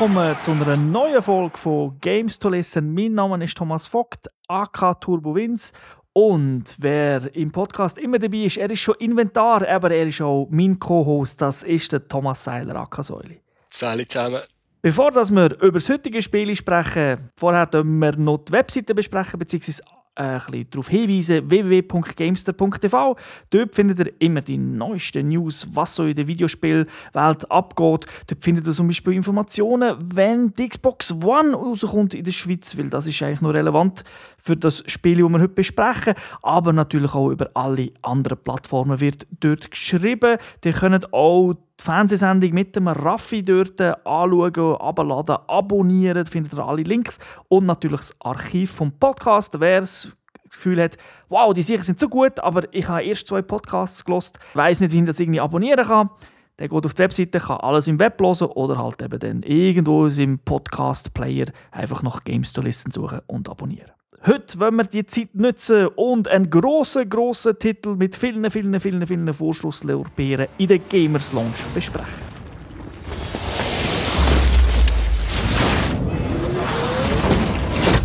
willkommen zu einer neuen Folge von Games to Listen. Mein Name ist Thomas Vogt, AK Turbo Vince. Und wer im Podcast immer dabei ist, er ist schon Inventar, aber er ist auch mein Co-Host. Das ist der Thomas Seiler, AK Säuli. Salut zusammen. Bevor wir über das heutige Spiel sprechen, vorher wir noch die Webseite besprechen, beziehungsweise äh, darauf hinweisen, www.gamester.tv. Dort findet ihr immer die neuesten News, was so in der Videospielwelt abgeht. Dort findet ihr zum Beispiel Informationen, wenn die Xbox One rauskommt in der Schweiz, weil das ist eigentlich noch relevant für das Spiel, das wir heute besprechen. Aber natürlich auch über alle anderen Plattformen wird dort geschrieben. Ihr könnt auch die Fernsehsendung mit dem Raffi dort anschauen, abladen, abonnieren. Da findet ihr alle Links. Und natürlich das Archiv vom Podcast. Wer das Gefühl hat, wow, die Sicher sind so gut, aber ich habe erst zwei Podcasts gelost, weiß nicht, wie ich das irgendwie abonnieren kann. Der geht auf die Webseite, kann alles im Web hören oder halt eben dann irgendwo im Podcast-Player einfach nach Games to Listen suchen und abonnieren. Heute wollen wir die Zeit nutzen und einen grossen, grossen Titel mit vielen, vielen, vielen, vielen Vorschusslorbeeren in der Gamers Lounge besprechen.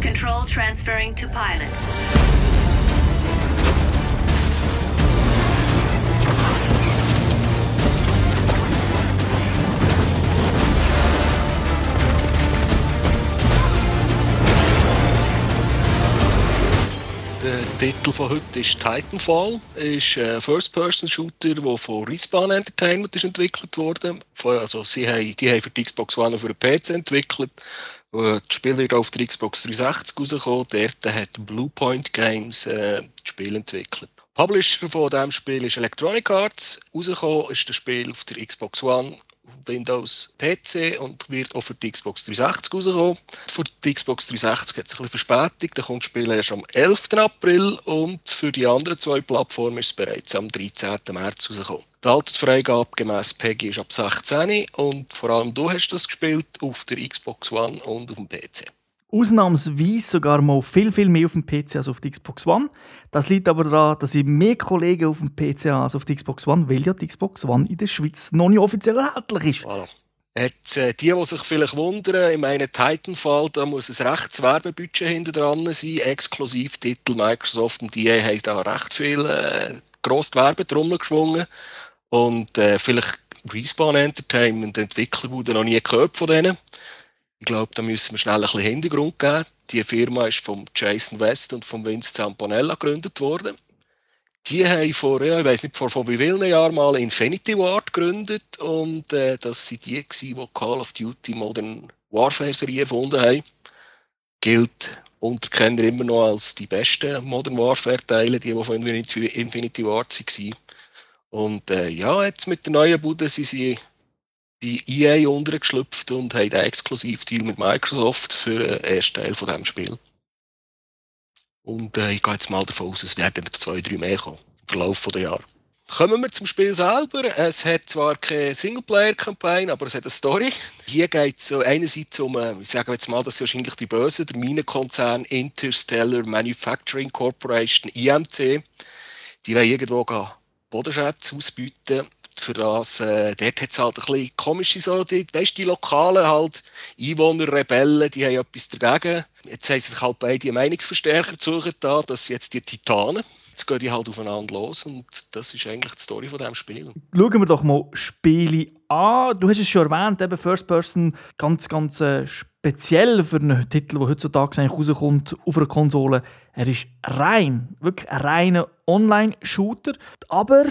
Control transferring to pilot. Der Titel von heute ist Titanfall. ist ein First-Person-Shooter, der von Respawn Entertainment ist entwickelt wurde. Also sie haben, die haben für die Xbox One und für den PC entwickelt. Das Spiel wird auf der Xbox 360 rausgekommen. Dort hat Bluepoint Games äh, das Spiel entwickelt. Publisher von diesem Spiel ist Electronic Arts. Rausgekommen ist das Spiel auf der Xbox One Windows PC und wird auch für die Xbox 360 rauskommen. Für die Xbox 360 hat es ein bisschen Verspätung, da kommt das Spiel erst am 11. April und für die anderen zwei Plattformen ist es bereits am 13. März rausgekommen. Die Altersfreigabe gemäß PEGI ist ab 16 und vor allem du hast das gespielt auf der Xbox One und auf dem PC ausnahmsweise sogar mal viel, viel mehr auf dem PC als auf der Xbox One. Das liegt aber daran, dass ich mehr Kollegen auf dem PC habe als auf der Xbox One, weil ja die Xbox One in der Schweiz noch nicht offiziell erhältlich ist. Voilà. Jetzt, äh, die, die sich vielleicht wundern, in meinem Titanfall, da muss ein rechtes Werbebudget hinter dran sein. Exklusivtitel Microsoft und EA haben da recht viel äh, gross die Werbetrommel geschwungen. Und äh, vielleicht Respawn Entertainment, Entwickler, die noch nie gehört von denen. Ich glaube, da müssen wir schnell ein bisschen Hintergrund geben. Die Firma ist von Jason West und von Vince Zampanella gegründet worden. Die haben vor, ja, ich weiß nicht, vor, vor wie vielen Jahren mal Infinity Ward gegründet und äh, das sind die, die Call of Duty Modern Warfare Serie erfunden haben. Gilt unter Kenner immer noch als die besten Modern Warfare Teile, die, die von Infinity, Infinity Ward waren. Und äh, ja, jetzt mit der neuen Bude sind sie bei EA untergeschlüpft und haben einen Exklusivdeal mit Microsoft für den ersten Teil von diesem Spiel. Und äh, ich gehe jetzt mal davon aus, es werden zwei, drei mehr kommen im Verlauf der Jahre. Kommen wir zum Spiel selber. Es hat zwar keine Singleplayer-Kampagne, aber es hat eine Story. Hier geht es einerseits um, äh, ich sage jetzt mal, das ist wahrscheinlich die Böse, der Minenkonzern Interstellar Manufacturing Corporation, IMC. Die wollen irgendwo Bodenschätze ausbieten für das, äh, dort hat es halt ein bisschen komische so, die, weißt, die Lokalen halt, Einwohner, Rebellen, die haben etwas dagegen. Jetzt haben sie sich halt beide Meinungsverstärker gesucht, da, dass jetzt die Titanen, jetzt gehen die halt aufeinander los und das ist eigentlich die Story von diesem Spiel. Schauen wir doch mal Spiele an. Du hast es schon erwähnt, eben First Person, ganz, ganz äh, speziell für einen Titel, der heutzutage eigentlich rauskommt auf einer Konsole. Er ist rein, wirklich ein reiner Online-Shooter, aber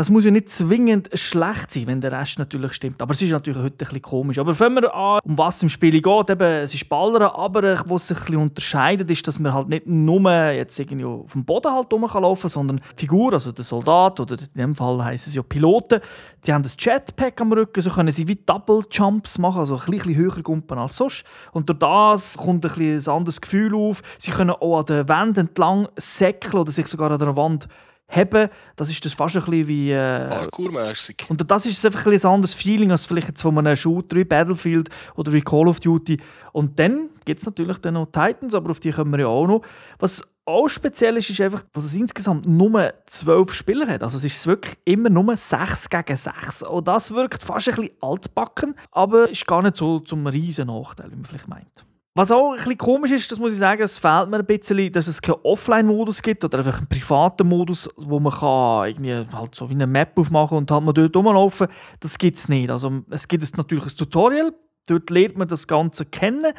das muss ja nicht zwingend schlecht sein, wenn der Rest natürlich stimmt. Aber es ist natürlich heute ein bisschen komisch. Aber fangen wir an, um was im Spiel geht. Eben, es ist Ballern, aber was sich ein unterscheidet, ist, dass man halt nicht nur jetzt irgendwie auf dem Boden halt rumlaufen kann, sondern die Figur, also der Soldat, oder in dem Fall heißen es ja Piloten, die haben das Jetpack am Rücken, so können sie wie Double Jumps machen, also ein bisschen höher gumpen als sonst. Und durch das kommt ein, ein anderes Gefühl auf. Sie können auch an der Wand entlang säckeln oder sich sogar an der Wand haben, das ist das fast ein bisschen wie... Äh, Parkourmäßig. Und das ist einfach ein, ein anderes Feeling als vielleicht jetzt von einem Shooter wie Battlefield oder wie Call of Duty. Und dann gibt es natürlich dann noch Titans, aber auf die kommen wir ja auch noch. Was auch speziell ist, ist einfach, dass es insgesamt nur zwölf Spieler hat. Also es ist wirklich immer nur 6 gegen 6. Und das wirkt fast ein bisschen altbacken, aber ist gar nicht so zum riesen Nachteil, wie man vielleicht meint. Was auch ein bisschen komisch ist, das muss ich sagen, es fehlt mir ein bisschen, dass es keinen Offline-Modus gibt oder einfach einen privaten Modus, wo man kann irgendwie halt so wie eine Map aufmachen und halt mal dort rumlaufen. Das gibt es nicht. Also es gibt natürlich ein Tutorial, dort lernt man das Ganze kennen.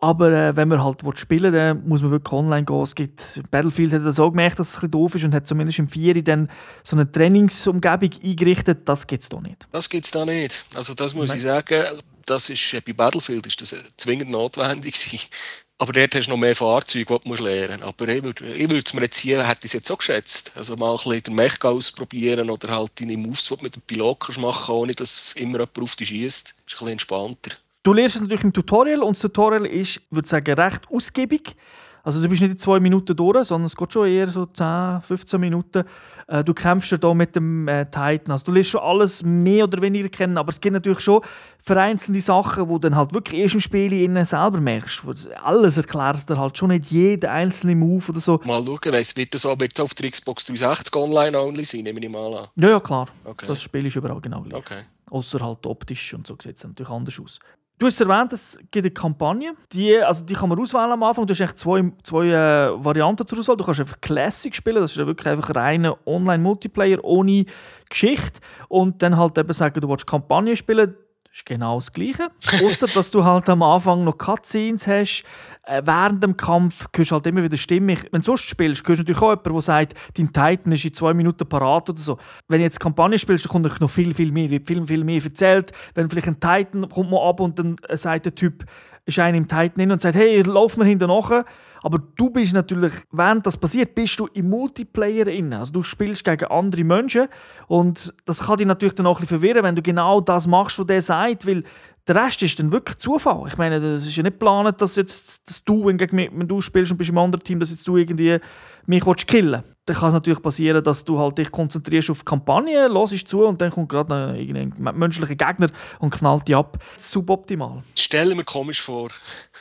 Aber äh, wenn man halt spielen will, dann muss man wirklich online gehen. Es gibt, Battlefield hat das auch gemerkt, dass es ein bisschen doof ist und hat zumindest im 4 dann so eine Trainingsumgebung eingerichtet. Das gibt es da nicht. Das gibt es da nicht. Also das muss Nein. ich sagen, das ist, bei Battlefield ist das äh, zwingend notwendig. Aber dort hast du noch mehr Fahrzeuge, die du lernen musst. Aber ich würde ich es mir jetzt hier, hätte ich es jetzt auch geschätzt. Also mal ein bisschen den Mech ausprobieren oder halt deine Moves, die du mit dem Pilot machen ohne dass immer jemand auf dich schießt. Ist ein bisschen entspannter. Du lernst es natürlich im Tutorial und das Tutorial ist, würde sagen, recht ausgiebig. Also du bist nicht in zwei Minuten durch, sondern es geht schon eher so 10, 15 Minuten. Äh, du kämpfst ja hier mit dem äh, Titan. Also du lernst schon alles mehr oder weniger kennen, aber es gibt natürlich schon vereinzelte Sachen, wo du dann halt wirklich erst im Spiel innen selber merkst. Wo alles erklärst du halt schon nicht jeden einzelnen Move oder so. Mal schauen, weiss, wird das, wird das auf der Xbox 360 online only sein, nehme ich mal an. Ja, ja, klar. Okay. Das Spiel ist überall genau gleich. Okay. Außer halt optisch und so sieht es natürlich anders aus. Du hast erwähnt, es gibt eine Kampagne. Die, also die kann man auswählen am Anfang. Du hast zwei, zwei äh, Varianten zur Auswahl. Du kannst einfach Classic spielen. Das ist wirklich einfach reiner Online-Multiplayer ohne Geschichte. Und dann halt eben sagen, du willst Kampagne spielen. Ist genau das Gleiche. Außer dass du halt am Anfang noch Cutscenes hast, äh, während dem Kampf hörst du halt immer wieder Stimme. Wenn du sonst spielst, hörst du natürlich auch jemanden, der sagt, dein Titan ist in zwei Minuten parat oder so. Wenn du jetzt Kampagne spielst, dann kommt noch viel, viel mehr, wird viel, viel mehr erzählt. Wenn vielleicht ein Titan kommt mal ab und dann sagt der Typ, ist einer im Titan und sagt, hey, lauf mir hinten nachher. Aber du bist natürlich, während das passiert, bist du im Multiplayer inne. Also du spielst gegen andere Menschen und das kann dich natürlich dann auch ein bisschen verwirren, wenn du genau das machst, was der sagt, weil der Rest ist dann wirklich Zufall. Ich meine, das ist ja nicht geplant, dass, jetzt, dass du, wenn, wenn du spielst und bist im anderen Team, dass jetzt du irgendwie mich killen willst. Dann kann es natürlich passieren, dass du halt dich konzentrierst auf die Kampagne, hörst zu und dann kommt gerade ein menschlicher Gegner und knallt dich ab. Suboptimal. Das stelle mir komisch vor.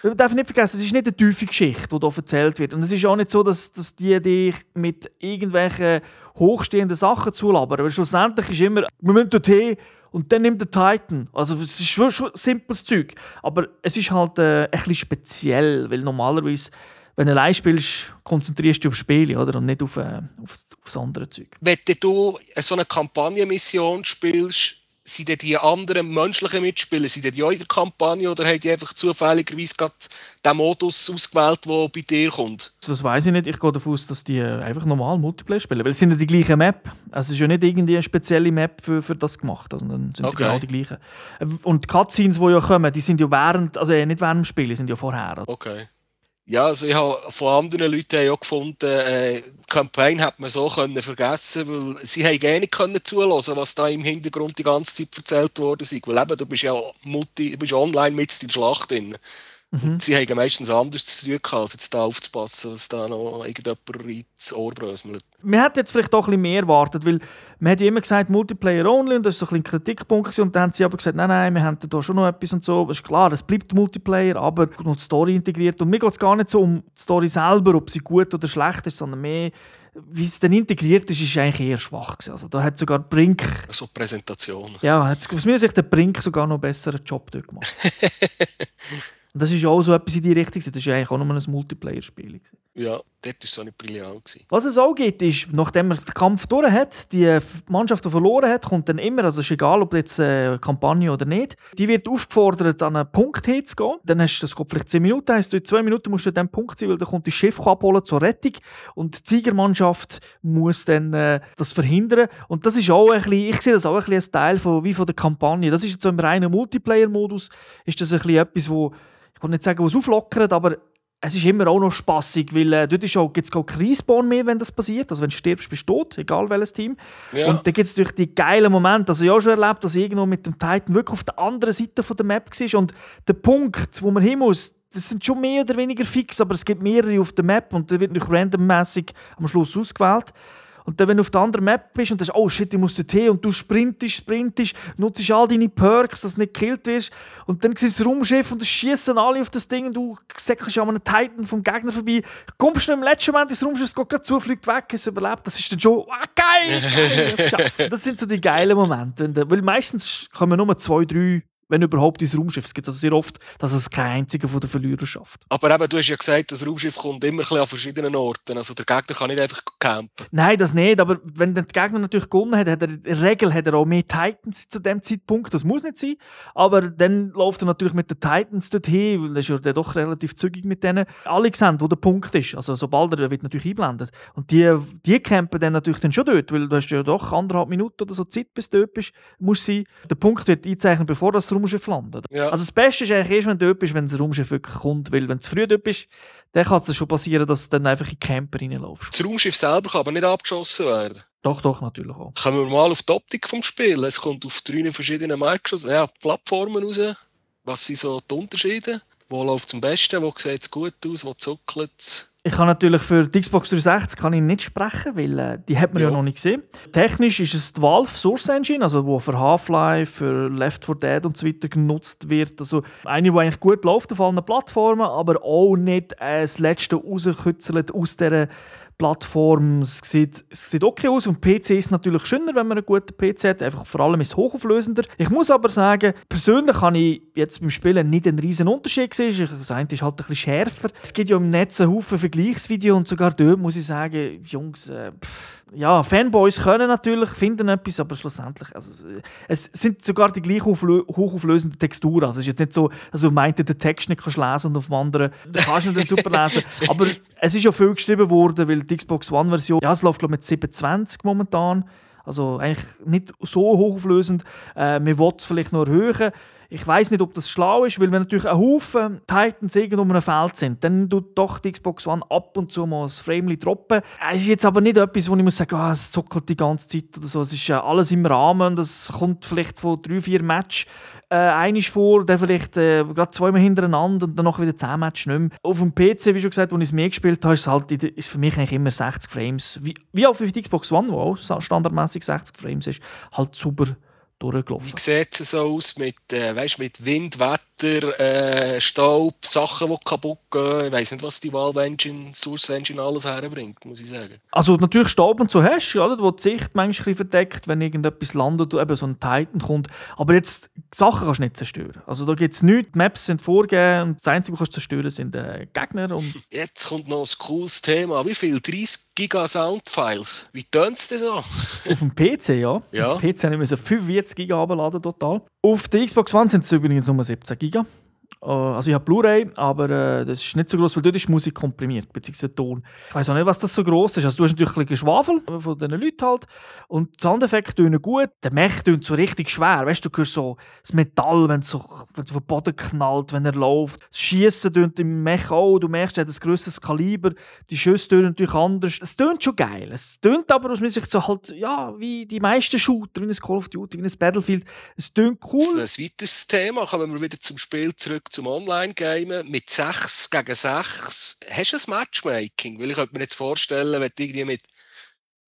Man darf nicht vergessen, es ist nicht eine tiefe Geschichte, die hier erzählt wird. Und es ist auch nicht so, dass, dass die dich mit irgendwelchen hochstehenden Sachen zulabern. Weil schlussendlich ist immer, wir müssen dorthin und dann nimmt der Titan. Also es ist schon, schon simples Zeug. Aber es ist halt äh, ein bisschen speziell, weil normalerweise, wenn du allein spielst, konzentrierst du dich auf Spiele oder? und nicht auf, äh, auf, auf das andere Zeug. Wenn du so eine Kampagnenmission spielst, sind die anderen menschlichen Mitspieler, sind die auch in der Kampagne oder haben die einfach zufälligerweise gerade den Modus ausgewählt, der bei dir kommt? Das weiß ich nicht. Ich gehe davon aus, dass die einfach normal Multiplayer spielen. Weil es sind ja die gleichen Map. Also es ist ja nicht irgendwie eine spezielle Map für, für das gemacht. Also dann sind okay. genau die gleichen. Und die Cutscenes, die ja kommen, die sind ja während, also nicht während dem Spiel, die sind ja vorher. Okay. Ja, also ich habe von anderen Leuten auch gefunden, äh, die Campaign hat man so können vergessen, weil sie haben gar nicht können zulassen, was da im Hintergrund die ganze Zeit erzählt worden ist. Weil eben, du bist ja Multi, du bist online mit in der Schlacht drin. Mhm. Sie haben meistens anders zu tun, als jetzt da aufzupassen, dass da noch irgendjemand ins Ohr bröselt. Man hätte jetzt vielleicht doch ein bisschen mehr erwartet, weil man hat ja immer gesagt, Multiplayer only und das ist so ein, ein Kritikpunkt und dann haben sie aber gesagt, nein, nein, wir haben da schon noch etwas und so. Es ist klar, es bleibt Multiplayer, aber noch die Story integriert und mir geht es gar nicht so um die Story selber, ob sie gut oder schlecht ist, sondern mehr wie es dann integriert ist, ist eigentlich eher schwach gewesen. Also da hat sogar Brink... So Präsentation. Ja, hat aus meiner Sicht der Brink sogar noch einen besseren Job dort gemacht. Und das ist auch so etwas in die Richtung. Das war eigentlich auch nur ein Multiplayer-Spiel. Ja, dort war es so nicht brillant. Was es auch gibt, ist, nachdem man den Kampf durch hat, die Mannschaft, die verloren hat, kommt dann immer, also es ist egal, ob jetzt eine Kampagne oder nicht, die wird aufgefordert, an einen Punkt hinzugehen. Dann hast du, das geht vielleicht 10 Minuten, heisst, in 2 Minuten musst du an diesem Punkt sein, weil dann kommt das Schiff abholen zur Rettung und die Siegermannschaft muss dann äh, das verhindern. Und das ist auch ein bisschen, ich sehe das auch ein, bisschen als Teil von, wie von der Kampagne. Das ist jetzt so im reinen Multiplayer-Modus, ist das ein bisschen etwas, wo ich will nicht sagen, was auflockert, aber es ist immer auch noch spaßig, weil äh, dort gibt es keinen Respawn mehr, wenn das passiert. Also wenn du stirbst, bist du tot, egal welches Team. Ja. Und dann gibt es natürlich die geilen Momente. Also ich habe schon erlebt, dass ich irgendwo mit dem Titan wirklich auf der anderen Seite von der Map war und der Punkt, wo man hin muss, das sind schon mehr oder weniger fix, aber es gibt mehrere auf der Map und da wird nicht randommäßig am Schluss ausgewählt. Und dann, wenn du auf der anderen Map bist und sagst, oh shit, ich muss dort hin und du sprintest, sprintest, nutzt all deine Perks, dass du nicht gekillt wirst. Und dann siehst du das Raumschiff und schießen alle auf das Ding und du säckelst an einem Titan vom Gegner vorbei, kommst du im letzten Moment ins Raumschiff, es geht gerade zu, fliegt weg, es überlebt, das ist dann schon, ah, geil, geil, das, das sind so die geilen Momente, weil meistens kommen nur zwei, drei, wenn überhaupt, ins Raumschiff. Es gibt also sehr oft, dass es kein einziger von den Verlierern schafft. Aber eben, du hast ja gesagt, das Raumschiff kommt immer ein bisschen an verschiedenen Orten. Also der Gegner kann nicht einfach campen. Nein, das nicht, aber wenn der Gegner natürlich gewonnen hat, hat er in der Regel hat er auch mehr Titans zu dem Zeitpunkt. Das muss nicht sein, aber dann läuft er natürlich mit den Titans dorthin, weil er ist ja dann doch relativ zügig mit denen. Alle sehen, wo der Punkt ist. Also sobald er wird natürlich einblendet. Und die, die campen dann natürlich dann schon dort, weil du hast ja doch anderthalb Minuten oder so Zeit, bis du dort bist, muss sein. Der Punkt wird eingezeichnet, bevor das Raumschiff landet. Ja. Also das Beste ist eigentlich erst, wenn du dort bist, wenn das Raumschiff wirklich kommt, weil wenn du zu früh dort bist, dann kann es schon passieren, dass du dann einfach in die Camper reinlaufst. Das Raumschiff selber kann aber nicht abgeschossen werden. Doch, doch, natürlich auch. Kommen wir mal auf die Optik vom Spiel. Es kommt auf drei verschiedenen Microsoft ja, Plattformen raus. Was sind so die Unterschiede? Wo läuft es am besten? Wo sieht es gut aus? Wo zuckelt es? Ich kann natürlich für die Xbox 360 kann ich nicht sprechen, weil äh, die hat man ja. Ja. noch nicht gesehen. Technisch ist es die Valve Source Engine, also wo für Half-Life, für Left 4 Dead und so weiter genutzt wird. Also eine, die eigentlich gut läuft auf allen Plattformen, aber auch nicht äh, das letzte rauskützelt aus dieser Plattform. Es sieht, es sieht okay aus. Und PC ist natürlich schöner, wenn man einen guten PC hat. Einfach vor allem ist es hochauflösender. Ich muss aber sagen, persönlich habe ich jetzt beim Spielen nicht einen riesen Unterschied gesehen. Das eine ist halt ein bisschen schärfer. Es gibt ja im Netz einen Haufen Vergleichsvideos und sogar dort muss ich sagen, Jungs, äh, pff, ja, Fanboys können natürlich, finden etwas, aber schlussendlich, also, es sind sogar die gleich auflö- hochauflösenden Texturen. Also es ist jetzt nicht so, dass du meinte, den Text nicht kannst lesen und auf dem anderen den kannst du nicht super lesen. Aber es ist ja viel geschrieben worden, weil die Xbox One-Version, ja, es läuft glaube ich mit 720 momentan. Also eigentlich nicht so hochauflösend. Äh, man will es vielleicht noch erhöhen. Ich weiß nicht, ob das schlau ist, weil wenn natürlich ein Haufen Titans irgendwo um ein Feld sind, dann tut doch die Xbox One ab und zu mal ein Frame droppen. Es ist jetzt aber nicht etwas, wo ich muss sagen, ah, es zuckelt die ganze Zeit oder so. Es ist äh, alles im Rahmen. Das kommt vielleicht von drei, vier Matches äh, einmal vor, dann vielleicht äh, gerade zweimal hintereinander und dann noch wieder zehn Matches nicht mehr. Auf dem PC, wie schon gesagt, als ich es mehr gespielt habe, ist, es halt, ist für mich eigentlich immer 60 Frames. Wie, wie auch für die Xbox One, wo auch standardmäßig 60 Frames ist, halt super durchgelaufen. Wie sieht es so aus mit, äh, weißt, mit Wind, Wetter, äh, Staub, Sachen, die kaputt gehen? Ich weiss nicht, was die Valve Engine, Source Engine alles herbringt, muss ich sagen. Also natürlich Staub und so hast du, oder, wo die Sicht manchmal verdeckt, wenn irgendetwas landet, eben so ein Titan kommt. Aber jetzt, Sachen kannst du nicht zerstören. Also da gibt es nichts, die Maps sind vorgegeben und das Einzige, was du zerstören sind äh, Gegner. Und Jetzt kommt noch ein cooles Thema. Wie viel? 30 Giga Soundfiles? Wie tönt es denn so? auf dem PC, ja. Ja. Auf dem PC habe ich 45 GB runterladen total. Auf der Xbox One sind es übrigens nur 17 GB. Äh, Also ich habe Blu-ray, aber äh, das ist nicht so groß, weil dort ist Musik komprimiert, beziehungsweise Ton. Ich weiß auch nicht, was das so groß ist. Also du hast natürlich ein Geschwafel von diesen Leuten halt. Und die Soundeffekte tönen gut. Der Mech tönt so richtig schwer. Weißt du, du hörst so das Metall, wenn es so, wenn es auf den Boden knallt, wenn er läuft. Das Schießen tönt im Mech auch. Du merkst, er hat ein grösseres Kaliber. Die Schüsse tönen natürlich anders. Es tönt schon geil. Es tönt aber aus meiner Sicht so halt, ja, wie die meisten Shooter, wie ein Call of Duty, wie ein Battlefield. Es tönt cool. Ein weiteres Thema, kommen wir wieder zum Spiel zurück, zum Online-Gamen. Mit 6 gegen 6. Hast du ein Matchmaking? Weil ich könnte mir jetzt vorstellen, wenn du irgendwie mit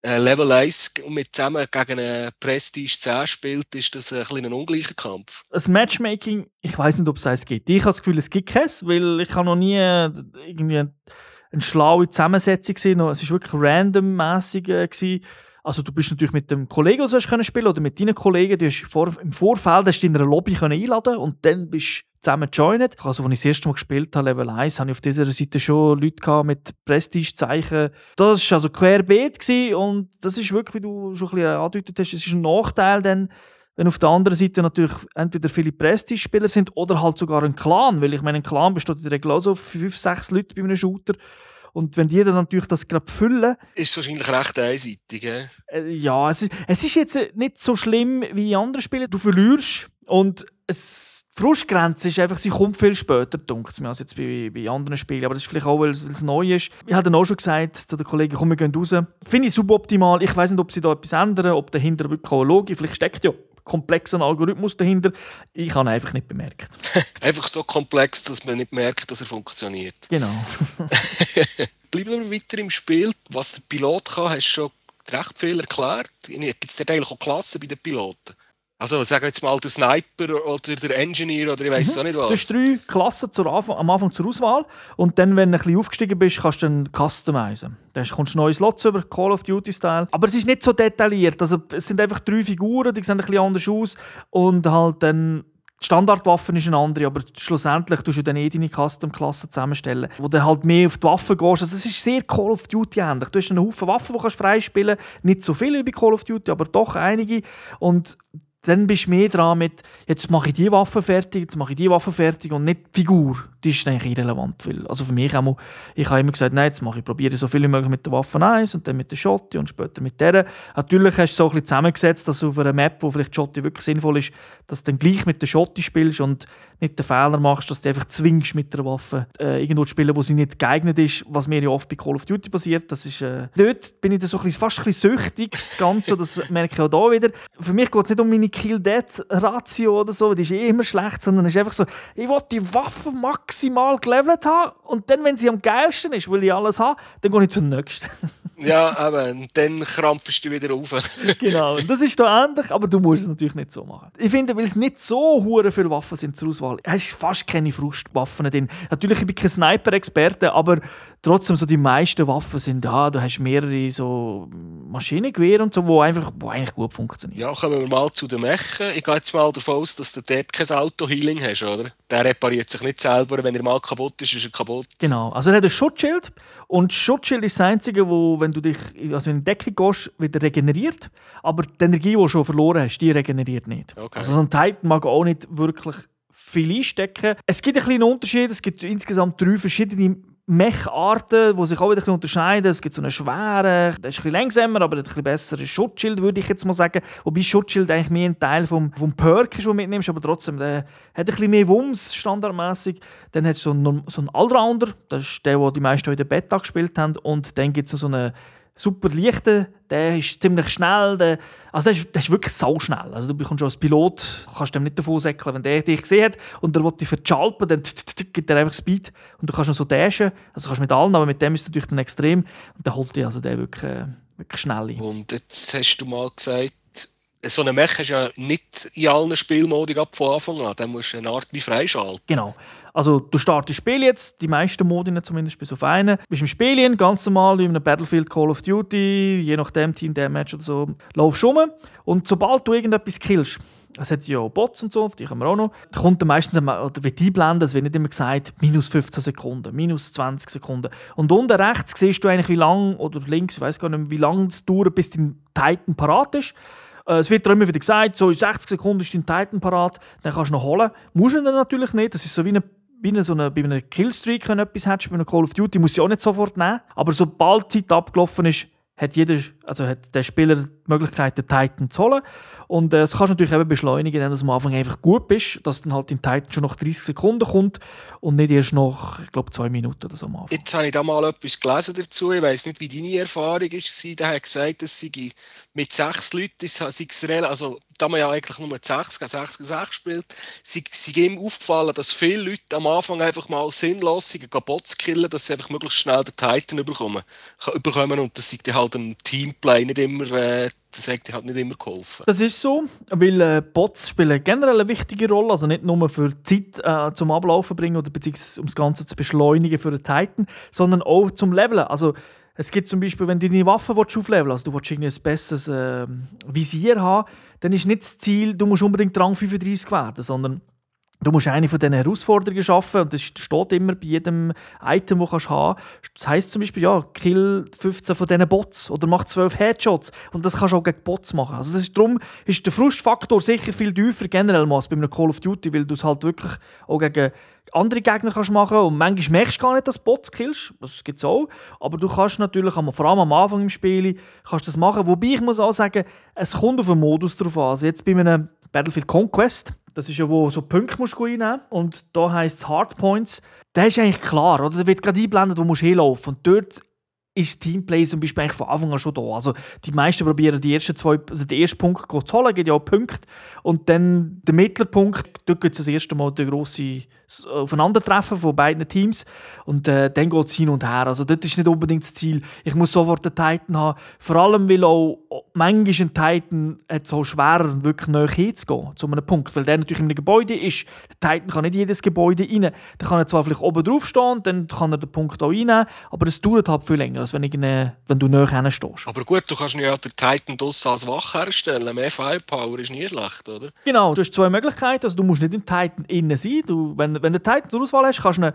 äh, Level 1 und mit zusammen gegen einen Prestige 10 spielt, ist das ein, bisschen ein ungleicher Kampf. das Matchmaking, ich weiß nicht, ob es eins gibt. Ich habe das Gefühl, es gibt keins, weil ich habe noch nie äh, irgendwie eine, schlaue Zusammensetzung gesehen. Es war wirklich randommäßig. Äh. Also du bist natürlich mit dem Kollegen, den du können spielen oder mit deinen Kollegen. Du hast Im Vorfeld hast du in einer Lobby können einladen und dann bist du zusammen joined. Also, als ich das erste Mal gespielt habe, Level 1, hatte ich auf dieser Seite schon Leute gehabt mit Prestige-Zeichen. Das war also querbeet und das ist wirklich, wie du schon ein bisschen angedeutet hast, es ist ein Nachteil, denn wenn auf der anderen Seite natürlich entweder viele Prestige-Spieler sind oder halt sogar ein Clan, weil ich meine, ein Clan besteht in der Regel auch so fünf, sechs Leute bei einem Shooter. Und wenn die dann natürlich das gerade füllen, Ist wahrscheinlich recht einseitig. Äh? äh, ja, es ist, es ist jetzt äh, nicht so schlimm wie in anderen Spielen. Du verlierst und es, die Frustgrenze ist einfach, sie kommt viel später, dunkt mir, als jetzt bei, bei anderen Spielen. Aber das ist vielleicht auch, weil es, weil es neu ist. Ich habe dann auch schon gesagt zu den Kollegen, komm, wir gehen raus. Finde ich suboptimal. Ich weiß nicht, ob sie da etwas ändern, ob dahinter wirklich auch Logik, vielleicht steckt ja komplexer Algorithmus dahinter. Ich habe ihn einfach nicht bemerkt. Einfach so komplex, dass man nicht merkt, dass er funktioniert. Genau. Bleiben wir weiter im Spiel. Was der Pilot kann, hast du schon recht viel erklärt. Gibt es eigentlich auch Klassen bei den Piloten? Also sagen wir jetzt mal der Sniper oder der Engineer oder ich weiß auch nicht was. Du hast drei Klassen zur Anfang, am Anfang zur Auswahl und dann, wenn du ein bisschen aufgestiegen bist, kannst du dann customizen. Dann kommst du neue Slots über, Call of Duty Style. Aber es ist nicht so detailliert. Also, es sind einfach drei Figuren, die sehen ein bisschen anders aus und halt dann die Standardwaffe ist eine andere, aber schlussendlich tust du dann eh deine Custom-Klasse zusammenstellen, wo du halt mehr auf die Waffen gehst. Also es ist sehr Call of Duty ähnlich. Du hast einen Haufen Waffen, die du freispielen kannst. Nicht so viele wie bei Call of Duty, aber doch einige. Und dann bist du mehr dran mit, jetzt mache ich die Waffe fertig, jetzt mache ich die Waffe fertig und nicht die Figur. Die ist eigentlich irrelevant. Weil, also für mich auch ich habe immer gesagt, nein, jetzt mache ich, probiere so viel wie möglich mit der Waffe 1 und dann mit der Schotti und später mit der. Natürlich hast du so ein bisschen zusammengesetzt, dass auf einer Map, wo vielleicht Schotti wirklich sinnvoll ist, dass du dann gleich mit der Schotti spielst und nicht den Fehler machst, dass du einfach zwingst mit der Waffe äh, irgendwo zu spielen, wo sie nicht geeignet ist, was mir ja oft bei Call of Duty passiert. Das ist, äh, dort bin ich dann so ein bisschen, fast ein bisschen süchtig, das Ganze, das merke ich auch hier wieder. Für mich geht es nicht um meine Kill-Death-Ratio oder so, die ist eh immer schlecht, sondern es ist einfach so, ich will die Waffe maximal gelevelt haben und dann, wenn sie am geilsten ist, will ich alles haben, dann gehe ich zum nächsten. ja, aber dann krampfst du wieder auf. genau, das ist da ähnlich, aber du musst es natürlich nicht so machen. Ich finde, weil es nicht so hure viele Waffen sind zur Auswahl, hast fast keine Frustwaffen drin. Natürlich, ich bin kein Sniper-Experte, aber trotzdem so die meisten Waffen sind da. Du hast mehrere so Maschinengewehre und so, wo einfach, wo eigentlich gut funktionieren. Ja, kommen wir mal zu den Mechen. Ich gehe jetzt mal davon aus, dass du dort kein Auto-Healing hast, oder? Der repariert sich nicht selber. Wenn er mal kaputt ist, ist er kaputt. Genau. Also er hat ein Schutzschild und Schutzschild ist das Einzige, wo, wenn du dich also in Deckung gehst, wieder regeneriert. Aber die Energie, die du schon verloren hast, die regeneriert nicht. Okay. Also so ein Titan mag auch nicht wirklich viel einstecken. Es gibt einen kleinen Unterschied. Es gibt insgesamt drei verschiedene Mech-Arten, die sich auch wieder ein unterscheiden. Es gibt so einen schweren, der ist ein bisschen langsamer, aber ein bisschen besseres Schutzschild, würde ich jetzt mal sagen. Wobei Schutzschild eigentlich mehr ein Teil vom, vom Perk ist, den du mitnimmst, aber trotzdem, der hat ein bisschen mehr Wumms, standardmäßig. Dann hat es so einen, so einen Allrounder, das ist der, den die meisten in der Beta gespielt haben. Und dann gibt es so einen super leichten, der ist ziemlich schnell. Der, also der ist, der ist wirklich sau schnell. Also du bekommst schon als Pilot, kannst dem nicht davon säckeln, wenn der dich gesehen hat und der will dich verschalpen, dann gibt er einfach Speed und du kannst noch so dashen. Also kannst mit allen, aber mit dem ist es natürlich dann extrem und dann holt dich also der wirklich, äh, wirklich schnell Und jetzt hast du mal gesagt, so eine Mech hast du ja nicht in allen Spielmodi von Anfang an. Dann musst du eine Art wie freischalten. Genau. Also du startest das Spiel jetzt, die meisten Modine zumindest bis auf einen. Du bist im Spiel ganz normal, wie in einem Battlefield Call of Duty, je nachdem Team Damage oder so, laufst rum. Und sobald du irgendetwas killst, es hat ja Bots und so, die haben wir auch noch. Kommt dann meistens, oder wird einblenden, es wird nicht immer gesagt, minus 15 Sekunden, minus 20 Sekunden. Und unten rechts siehst du eigentlich, wie lang, oder links, ich weiß gar nicht, wie lange es dauert, bis dein Titan parat ist. Äh, es wird immer wieder gesagt, so in 60 Sekunden ist dein Titan parat, dann kannst du noch holen. Musst du dann natürlich nicht, das ist so wie eine wie so bei einem Killstreak, wenn etwas hast, bei einem Call of Duty, muss ich auch nicht sofort nehmen. Aber sobald die Zeit abgelaufen ist, hat, jeder, also hat der Spieler die Möglichkeit, den Titan zu holen. Und äh, das kannst du natürlich eben beschleunigen, indem du am Anfang einfach gut bist, dass dann halt im Titan schon nach 30 Sekunden kommt und nicht erst nach, ich glaube, zwei Minuten oder so am Anfang. Jetzt habe ich da mal etwas gelesen dazu. Ich weiß nicht, wie deine Erfahrung war. Der hat gesagt, dass sie mit sechs Leuten, sei also da man ja eigentlich nur 6 gegen 6 gegen 6 spielt, sie ihm aufgefallen, dass viele Leute am Anfang einfach mal sinnlos sind, Bots killen, dass sie einfach möglichst schnell den Titan bekommen, bekommen und das sagt halt im Teamplay nicht immer, äh, das halt nicht immer geholfen. Das ist so, weil äh, Bots spielen generell eine wichtige Rolle, also nicht nur für Zeit äh, zum Ablaufen bringen oder beziehungsweise um das Ganze zu beschleunigen für den Titan, sondern auch zum Leveln. Also es gibt zum Beispiel, wenn du deine Waffe aufleveln also du willst irgendwie ein besseres äh, Visier haben, dann ist nicht das Ziel, du musst unbedingt Rang 35 werden, sondern Du musst eine von diesen Herausforderungen schaffen und das steht immer bei jedem Item, das du haben kannst. Das heisst zum Beispiel, ja, kill 15 von diesen Bots oder mach 12 Headshots und das kannst du auch gegen Bots machen. Also das ist, darum ist der Frustfaktor sicher viel tiefer generell als bei einem Call of Duty, weil du es halt wirklich auch gegen andere Gegner kannst machen und manchmal merkst du gar nicht, dass du Bots killst, das gibt es auch, aber du kannst natürlich, vor allem am Anfang im Spiel, kannst das machen, wobei ich muss auch sagen, es kommt auf den Modus drauf an. Also jetzt bei einem Battlefield Conquest, das ist ja, wo so Punkte musst du einnehmen und da heisst es Hardpoints. Da ist eigentlich klar, oder? Da wird gerade eingeblendet, wo du hinlaufen Und dort ist Teamplay zum Beispiel eigentlich von Anfang an schon da. Also die meisten probieren die ersten zwei, den ersten Punkt zu holen, geht ja auch Punkte. Und dann der Mittelpunkt, dort gibt es das erste Mal den grossen das Aufeinandertreffen von beiden Teams und äh, dann geht es hin und her. Also dort ist nicht unbedingt das Ziel, ich muss sofort den Titan haben. Vor allem, weil auch manchmal ein Titan hat so schwerer, wirklich näher hinzugehen, zu einem Punkt. Weil der natürlich in einem Gebäude ist. Der Titan kann nicht jedes Gebäude rein. Der kann zwar vielleicht oben drauf stehen, dann kann er den Punkt auch reinnehmen, aber es dauert halt viel länger, als wenn, ich, wenn du näher hinstehst. Aber gut, du kannst ja den Titan draussen als wach herstellen. Mehr Firepower ist nie schlecht, oder? Genau, du hast zwei Möglichkeiten. Also du musst nicht im Titan innen sein. Du, wenn, wenn du Titan zur Auswahl hast, kannst du ihn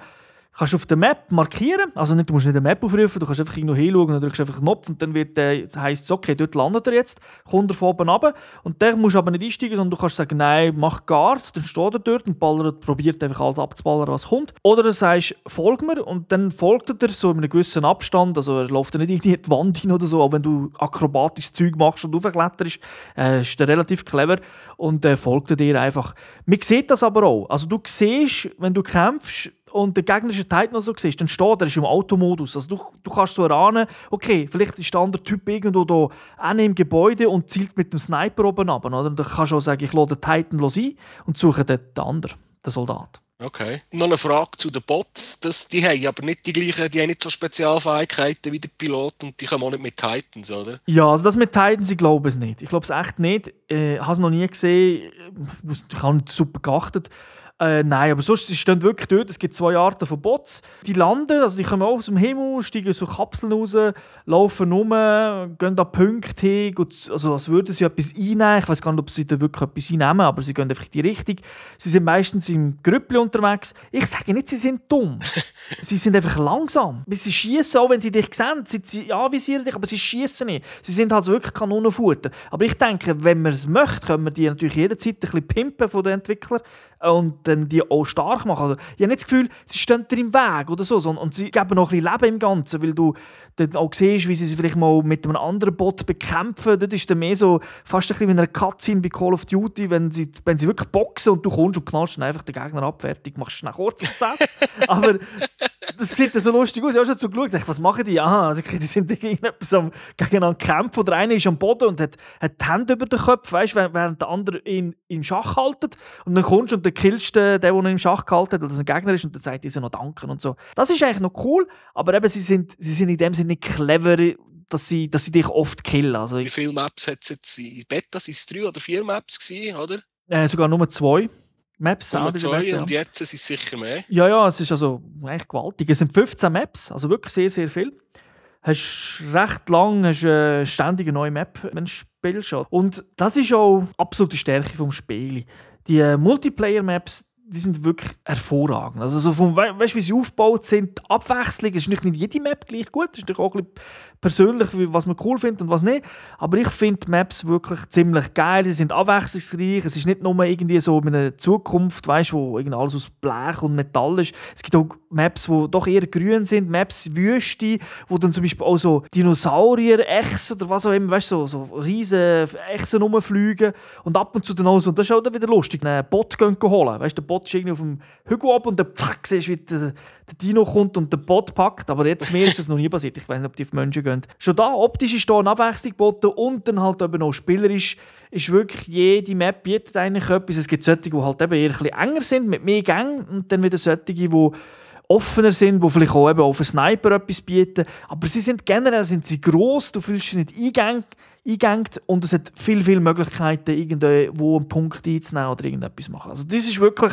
kannst auf der Map markieren. Also nicht, du musst nicht eine Map aufrufen, du kannst einfach irgendwo hinschauen und drückst einfach einen Knopf und dann wird, äh, heisst es, okay, dort landet er jetzt, kommt er von oben runter. Und der musst du aber nicht einsteigen, sondern du kannst sagen, nein, mach Guard, dann steht er dort und ballert, probiert einfach alles abzuballern, was kommt. Oder du sagst, folg mir und dann folgt er so in einem gewissen Abstand, also er läuft nicht in die Wand hin oder so, auch wenn du akrobatisches Zeug machst und aufkletterst, äh, ist der relativ clever und äh, folgt er dir einfach. Man sieht das aber auch. Also du siehst, wenn du kämpfst, und der gegnerische Titan noch so siehst, dann steht er ist im Automodus. Also du, du kannst so erahnen, okay, vielleicht ist der andere Typ irgendwo da im Gebäude und zielt mit dem Sniper oben ab. Oder? Dann kannst du auch sagen, ich lade den Titan ein und suche den, den anderen, den Soldat. Okay. Noch eine Frage zu den Bots. Das, die haben aber nicht die gleichen, die haben nicht so Spezialfähigkeiten wie der Pilot und die kommen auch nicht mit Titans, oder? Ja, also das mit Titans, ich glaube es nicht. Ich glaube es echt nicht. Äh, ich habe es noch nie gesehen. Ich habe nicht super geachtet. Äh, nein, aber sonst, sie stehen wirklich dort. Es gibt zwei Arten von Bots. Die landen, also die kommen auch aus dem Himmel, steigen so Kapseln raus, laufen rum, gehen an Punkte hin, also als würden sie etwas einnehmen. Ich weiß gar nicht, ob sie da wirklich etwas einnehmen, aber sie gehen einfach in die Richtung. Sie sind meistens im Grüppli unterwegs. Ich sage nicht, sie sind dumm. sie sind einfach langsam. Sie schießen auch, wenn sie dich sehen. Sie, sie anvisieren dich, aber sie schießen nicht. Sie sind halt wirklich Kanonenfutter. Aber ich denke, wenn man es möchte, können wir die natürlich jederzeit ein bisschen pimpen von den Entwicklern und dann die auch stark machen. Also, ich habe nicht das Gefühl, sie stehen dir im Weg oder so, und sie geben noch ein bisschen Leben im Ganzen, weil du dann auch siehst, wie sie sich vielleicht mal mit einem anderen Bot bekämpfen. Dort ist dann mehr so fast ein bisschen wie eine Cutscene bei Call of Duty, wenn sie, wenn sie wirklich boxen und du kommst und knallst dann einfach den Gegner ab, fertig, machst schnell kurz Prozess. Aber das sieht dann so lustig aus. Ich habe schon so geschaut, dachte, was machen die? Aha, die sind irgendetwas am, gegeneinander kämpfen. Oder einer ist am Boden und hat, hat die Hände über den Kopf, weißt, während der andere ihn in Schach haltet. Und dann kommst du und dann killst du den, der ihn im Schach gehalten hat, weil das ein Gegner ist, und dann sagt dieser noch Danken und so. Das ist eigentlich noch cool, aber eben, sie sind, sie sind in dem Sinne nicht clever, dass sie, dass sie dich oft killen. Also, Wie viele Maps hat es jetzt in Beta? Sind es drei oder vier Maps gewesen, oder? Äh, sogar nur zwei. Maps Nummer zwei und jetzt sind es sicher mehr. Ja, ja, es ist also echt gewaltig. Es sind 15 Maps, also wirklich sehr, sehr viel. Hast recht lang hast eine ständige neue Map, wenn du spielst. Und das ist auch absolute Stärke des Spiels. Die äh, Multiplayer-Maps, die sind wirklich hervorragend. Also so vom, weißt du, wie sie aufgebaut sind, die Abwechslung, es ist nicht jede Map gleich gut, es ist auch ein bisschen persönlich, was man cool findet und was nicht. Aber ich finde Maps wirklich ziemlich geil. Sie sind abwechslungsreich. Es ist nicht nur irgendwie so in einer Zukunft, weißt, wo alles aus Blech und Metall ist. Es gibt auch Maps, die doch eher grün sind, Maps Wüste, wo dann zum Beispiel auch so Dinosaurier, Echsen oder was auch immer, weißt, so, so riesige Echsen rumfliegen und ab und zu dann auch so, und das ist auch dann wieder lustig, einen Bot holen. Weißt, der Bot ist irgendwie auf dem Hügel ab und dann pfack, siehst wie der, der Dino kommt und den Bot packt. Aber jetzt mir ist das noch nie passiert. Ich weiß nicht, ob die auf Menschen gehen. Schon da, optisch ist da eine Abwechslung geboten und dann halt eben auch spielerisch ist wirklich jede Map bietet eigentlich etwas. Es gibt solche, die halt eben eher ein bisschen enger sind, mit mehr Gängen und dann wieder solche, die offener sind, die vielleicht auch eben auf einen Sniper etwas bieten. Aber sie sind generell sind sie gross, du fühlst dich nicht eingängt und es hat viele, viele Möglichkeiten, irgendwo einen Punkt einzunehmen oder irgendetwas zu machen. Also das ist wirklich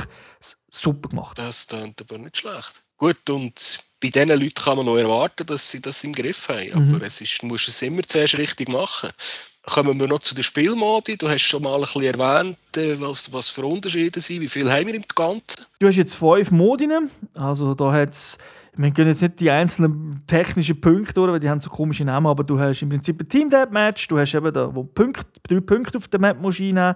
super gemacht. Das klingt aber nicht schlecht. Gut, und bei diesen Leuten kann man noch erwarten, dass sie das im Griff haben. Mhm. Aber es ist, du musst es immer zuerst richtig machen. Kommen wir noch zu den Spielmodi. Du hast schon mal ein bisschen erwähnt, äh, was, was für Unterschiede sind. Wie viel haben wir im Ganzen? Du hast jetzt fünf Modi. Also da hat's wir gehen jetzt nicht die einzelnen technischen Punkte durch, weil die haben so komische Namen, aber du hast im Prinzip ein Team Match, du hast eben da, wo Punkte, drei Punkte auf der Map musst. Du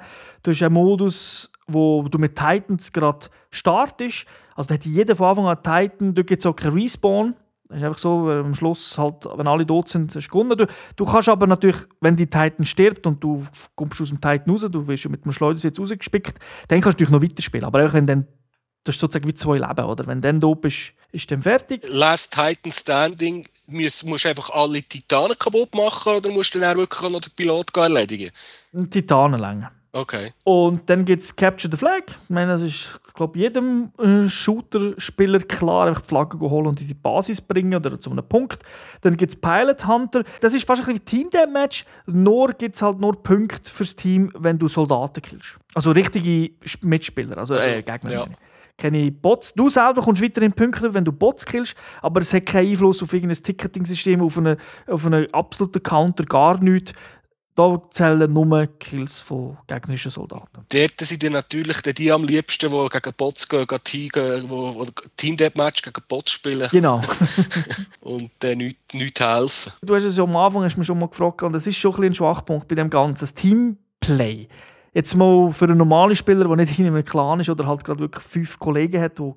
hast einen Modus, wo du mit Titans gerade startest. Also da hat jeder von Anfang an Titan, da gibt es auch keinen Respawn. Das ist einfach so, am Schluss, halt, wenn alle tot sind, du gewonnen. Du, du kannst aber natürlich, wenn die Titan stirbt und du kommst aus dem Titan raus, du wirst mit dem Schleuder jetzt rausgespickt, dann kannst du natürlich noch weiterspielen. Aber auch wenn dann, das ist sozusagen wie zwei Leben, oder? Wenn dann tot bist, ist dann fertig. Last Titan Standing, musst, musst du einfach alle Titanen kaputt machen oder musst du dann auch wirklich noch den Pilot erledigen? Titanen länger. Okay. Und dann gibt es Capture the Flag. Ich meine, das ist, glaube jedem äh, Shooter-Spieler klar, einfach die Flagge holen und in die Basis bringen oder zu einem Punkt. Dann gibt es Pilot Hunter. Das ist fast ein bisschen Team Deathmatch, nur gibt es halt nur Punkte fürs Team, wenn du Soldaten killst. Also richtige Mitspieler, also, Also, äh, Gegner. ja. Keine Bots. Du selber kommst weiterhin Punkte, wenn du Bots killst, aber es hat keinen Einfluss auf irgendein Ticketing-System, auf einen, auf einen absoluten Counter, gar nichts. Da zählen nur Kills von gegnerischen Soldaten. Dort sind dann natürlich die am liebsten, die gegen Bots gehen, gehen, Team- gehen, wo, Team Deathmatch gegen Bots spielen Genau. und äh, nichts nicht helfen. Du hast es ja am Anfang hast mich schon mal gefragt, und das ist schon ein, ein Schwachpunkt bei dem Ganzen. Das Teamplay. Jetzt mal für einen normalen Spieler, der nicht in einem Clan ist oder halt gerade wirklich fünf Kollegen hat, die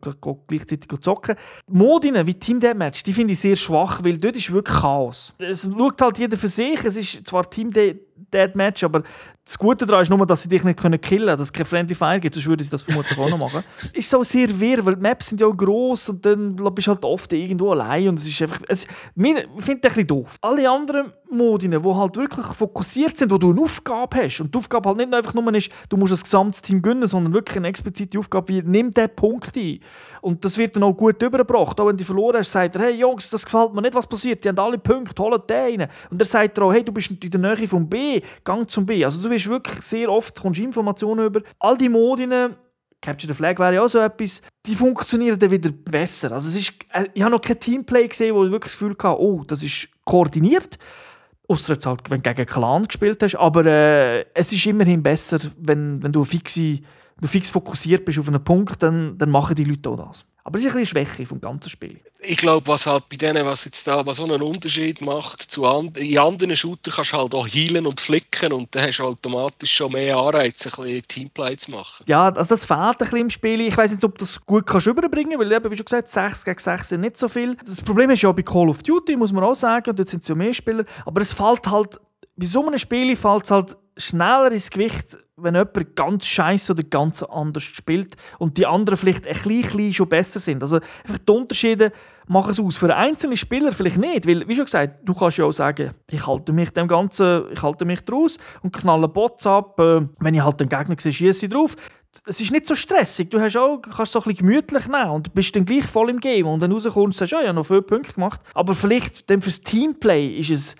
gleichzeitig zocken. Modine wie Team Deathmatch, die finde ich sehr schwach, weil dort ist wirklich Chaos. Es schaut halt jeder für sich. Es ist zwar Team De Deathmatch, aber das Gute daran ist nur, dass sie dich nicht können killen können, dass es kein Friendly Fire gibt, sonst würde sie das vermutlich auch noch machen. Ist so sehr wirr, weil die Maps sind ja auch gross und dann bist du halt oft irgendwo allein und es ist einfach... Es, mir, ich finde das ein bisschen doof. Alle anderen Modine, die halt wirklich fokussiert sind, wo du eine Aufgabe hast und die Aufgabe halt nicht nur einfach nur ist, du musst das gesamte Team gewinnen, sondern wirklich eine explizite Aufgabe wie, nimm diesen Punkt ein. Und das wird dann auch gut übergebracht. Auch wenn du verloren hast, sagt er, hey Jungs, das gefällt mir nicht, was passiert. Die haben alle Punkte, holen den rein. Und er sagt er auch, hey, du bist in der Nähe vom B, gang zum B. Also du wirst wirklich sehr oft, Informationen über. All die Modine, Capture the Flag wäre ja auch so etwas, die funktionieren dann wieder besser. Also es ist, äh, ich habe noch kein Teamplay gesehen, wo ich wirklich das Gefühl hatte, oh, das ist koordiniert. Ausser jetzt halt, wenn du gegen Clan gespielt hast. Aber äh, es ist immerhin besser, wenn, wenn du, fixe, du fix fokussiert bist auf einen Punkt, dann, dann machen die Leute auch das. Aber es ist ein bisschen Schwäche vom ganzen Spiel. Ich glaube, was halt bei denen, was jetzt da, was so einen Unterschied macht, zu and in anderen Shooter kannst du halt auch healen und flicken und dann hast du automatisch schon mehr Anreize, ein bisschen Teamplay zu machen. Ja, also das fehlt ein bisschen im Spiel. Ich weiß nicht, ob du das gut kannst überbringen kannst, weil eben, wie schon gesagt, 6 gegen 6 sind nicht so viel. Das Problem ist ja bei Call of Duty, muss man auch sagen, dort sind es ja mehr Spieler, aber es fällt halt, bei so einem Spiel fällt es halt schneller ins Gewicht, wenn jemand ganz scheiße oder ganz anders spielt und die anderen vielleicht ein klein, klein schon besser sind. Also einfach die Unterschiede machen es aus. Für einen einzelnen Spieler vielleicht nicht, weil, wie schon gesagt, du kannst ja auch sagen, ich halte mich dem Ganzen, ich halte mich draus und knalle Bots ab. Äh, wenn ich halt den Gegner sehe, schieße ich drauf. Es ist nicht so stressig. Du hast auch, kannst so ein bisschen gemütlich nehmen und bist dann gleich voll im Game. Und dann rauskommst und sagst, ja, ich habe noch viele Punkte gemacht. Aber vielleicht dann fürs Teamplay ist es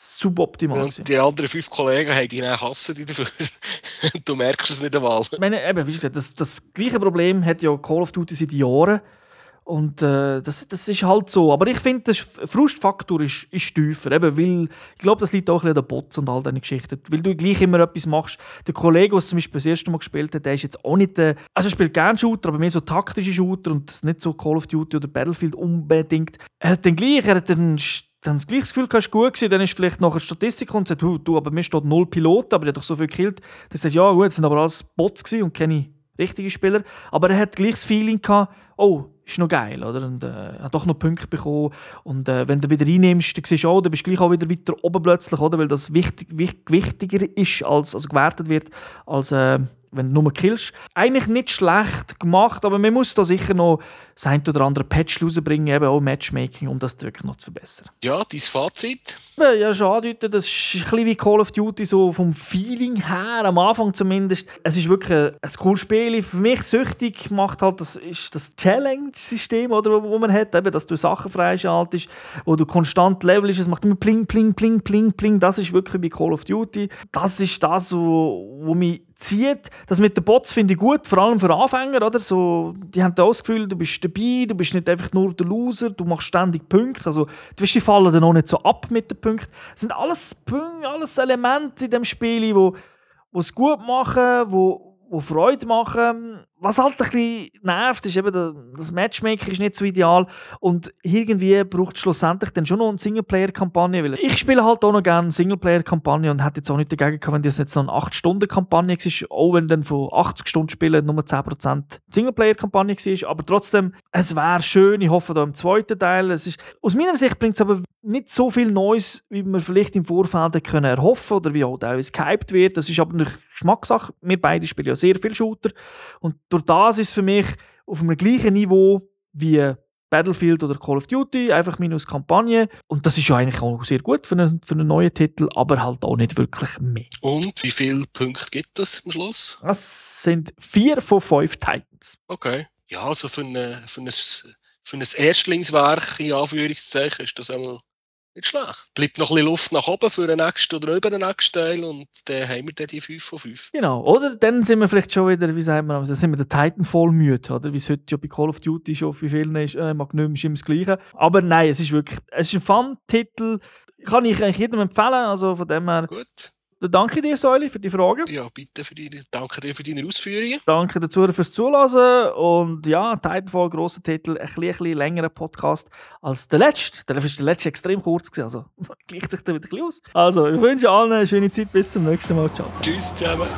suboptimal. Und die anderen fünf Kollegen haben dann hassen die dafür. du merkst es nicht einmal. Ich meine, eben, wie gesagt, das, das gleiche Problem hat ja Call of Duty seit Jahren. Und äh, das, das ist halt so. Aber ich finde, der Frustfaktor ist, ist tiefer. Eben, weil, ich glaube, das liegt auch ein bisschen an den Bots und all diesen Geschichten. Weil du gleich immer etwas machst. Der Kollege, der zum Beispiel das erste Mal gespielt hat, der ist jetzt auch nicht der. Also, er spielt gerne Shooter, aber mehr so taktische Shooter und nicht so Call of Duty oder Battlefield unbedingt. Er hat dann gleich, er hat dann dann das gleiche Gefühl, du gut gewesen, dann ist vielleicht nachher Statistik und sagt, du, du, aber mir steht null Piloten, aber er hat doch so viel gekillt. Dann sagt ja gut, es sind aber alles Bots und keine richtigen Spieler. Aber er hat gleich das Feeling gehabt, oh, ist noch geil, oder? Und äh, hat doch noch Punkte bekommen. Und äh, wenn du wieder reinnimmst, dann siehst du auch, dann bist du gleich auch wieder weiter oben plötzlich, oder? Weil das wichtig, wichtiger ist, als, also gewertet wird, als äh, wenn du nur killst. Eigentlich nicht schlecht gemacht, aber man muss da sicher noch das ein oder andere Patch rausbringen, eben auch Matchmaking, um das wirklich noch zu verbessern. Ja, dein Fazit? Ja, schon andeuten, das ist ein bisschen wie Call of Duty, so vom Feeling her, am Anfang zumindest. Es ist wirklich ein, ein cooles Spiel. Für mich süchtig macht halt das, ist das Challenge-System, oder, wo, wo man hat, eben, dass du Sachen freischaltest, wo du konstant levelst, es macht immer pling, pling, pling, pling, pling. Das ist wirklich wie Call of Duty. Das ist das, wo, wo mich zieht. Das mit den Bots finde ich gut, vor allem für Anfänger, oder? So, die haben das Gefühl, du bist dabei, du bist nicht einfach nur der Loser, du machst ständig Punkte. Also, die fallen dann auch nicht so ab mit den Punkten. Das sind alles Punkte, alles Elemente in dem Spiel, wo, wo es gut machen, wo, wo Freude machen. Was halt ein bisschen nervt, ist eben, das Matchmaking ist nicht so ideal und irgendwie braucht es schlussendlich dann schon noch eine Singleplayer-Kampagne. weil Ich spiele halt auch noch gerne Singleplayer-Kampagne und hätte jetzt auch nicht dagegen gehabt, wenn das jetzt noch eine 8-Stunden-Kampagne war, auch wenn dann von 80 Stunden Spielen nur 10% Singleplayer-Kampagne war. Aber trotzdem, es wäre schön, ich hoffe da im zweiten Teil. Es ist, aus meiner Sicht bringt es aber nicht so viel Neues, wie man vielleicht im Vorfeld können erhoffen oder wie auch teilweise gehypt wird. Das ist aber eine Geschmackssache. Wir beide spielen ja sehr viel Shooter und durch das ist es für mich auf einem gleichen Niveau wie Battlefield oder Call of Duty, einfach minus Kampagne. Und das ist ja eigentlich auch sehr gut für einen, für einen neuen Titel, aber halt auch nicht wirklich mehr. Und wie viele Punkte gibt es am Schluss? Das sind vier von fünf Titans. Okay. Ja, also für, eine, für, ein, für ein Erstlingswerk, in Anführungszeichen, ist das einmal nicht schlecht. Bleibt noch ein bisschen Luft nach oben für den nächsten oder über den nächsten Teil und dann haben wir dann die 5 von 5. Genau, oder? Dann sind wir vielleicht schon wieder, wie sagt man, dann sind wir den Titanfall müde, oder? Wie es heute ja bei Call of Duty schon bei vielen ist, äh, mag nicht mehr, ist immer das Gleiche. Aber nein, es ist wirklich, es ist ein Fun-Titel, kann ich eigentlich jedem empfehlen, also von dem her, Gut. Dann danke dir, Säuli, für die Fragen. Ja, bitte für deine, danke dir für deine Ausführungen. Danke dazu fürs Zuhören. Und ja, Titanfall, grosser Titel, ein bisschen, ein bisschen längerer Podcast als der letzte. Der letzte extrem kurz gewesen, also gleicht sich da wieder ein bisschen aus. Also, ich wünsche allen eine schöne Zeit, bis zum nächsten Mal. Ciao. Tschüss zusammen.